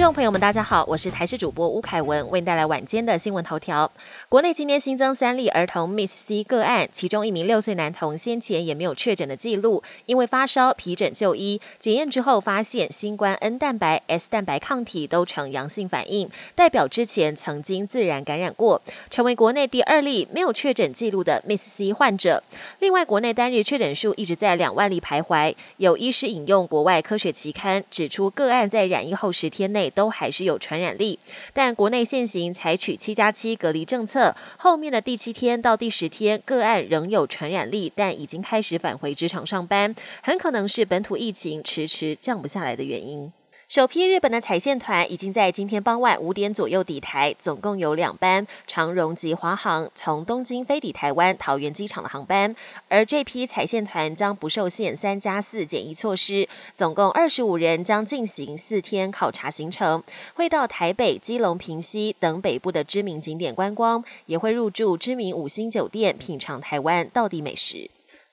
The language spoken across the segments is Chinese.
众朋友们，大家好，我是台视主播吴凯文，为您带来晚间的新闻头条。国内今天新增三例儿童 Miss C 个案，其中一名六岁男童先前也没有确诊的记录，因为发烧皮疹就医，检验之后发现新冠 N 蛋白、S 蛋白抗体都呈阳性反应，代表之前曾经自然感染过，成为国内第二例没有确诊记录的 Miss C 患者。另外，国内单日确诊数一直在两万例徘徊，有医师引用国外科学期刊指出，个案在染疫后十天内。都还是有传染力，但国内现行采取七加七隔离政策，后面的第七天到第十天个案仍有传染力，但已经开始返回职场上班，很可能是本土疫情迟迟降不下来的原因。首批日本的彩线团已经在今天傍晚五点左右抵台，总共有两班长荣及华航从东京飞抵台湾桃园机场的航班。而这批彩线团将不受限三加四检疫措施，总共二十五人将进行四天考察行程，会到台北、基隆、平西等北部的知名景点观光，也会入住知名五星酒店，品尝台湾道地美食。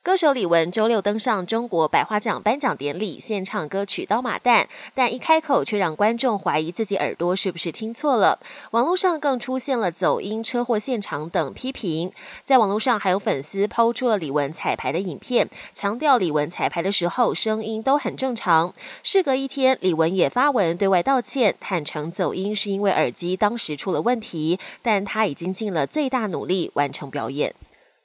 歌手李玟周六登上中国百花奖颁奖典礼，献唱歌曲《刀马旦》，但一开口却让观众怀疑自己耳朵是不是听错了。网络上更出现了走音、车祸现场等批评。在网络上还有粉丝抛出了李玟彩排的影片，强调李玟彩排的时候声音都很正常。事隔一天，李玟也发文对外道歉，坦诚走音是因为耳机当时出了问题，但他已经尽了最大努力完成表演。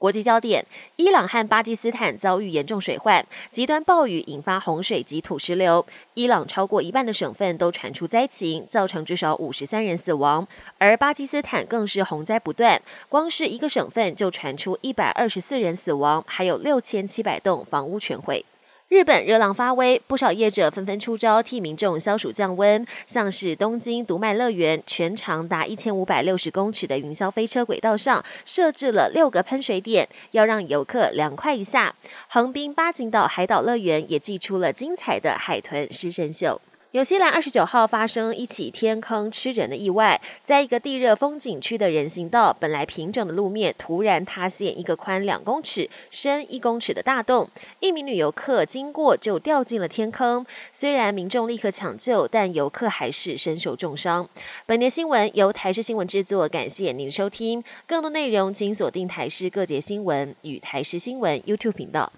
国际焦点：伊朗和巴基斯坦遭遇严重水患，极端暴雨引发洪水及土石流。伊朗超过一半的省份都传出灾情，造成至少五十三人死亡，而巴基斯坦更是洪灾不断，光是一个省份就传出一百二十四人死亡，还有六千七百栋房屋全毁。日本热浪发威，不少业者纷纷出招替民众消暑降温。像是东京独卖乐园，全长达一千五百六十公尺的云霄飞车轨道上设置了六个喷水点，要让游客凉快一下。横滨八景岛海岛乐园也祭出了精彩的海豚狮身秀。纽西兰二十九号发生一起天坑吃人的意外，在一个地热风景区的人行道，本来平整的路面突然塌陷一个宽两公尺、深一公尺的大洞，一名女游客经过就掉进了天坑。虽然民众立刻抢救，但游客还是身受重伤。本节新闻由台视新闻制作，感谢您的收听。更多内容请锁定台视各节新闻与台视新闻 YouTube 频道。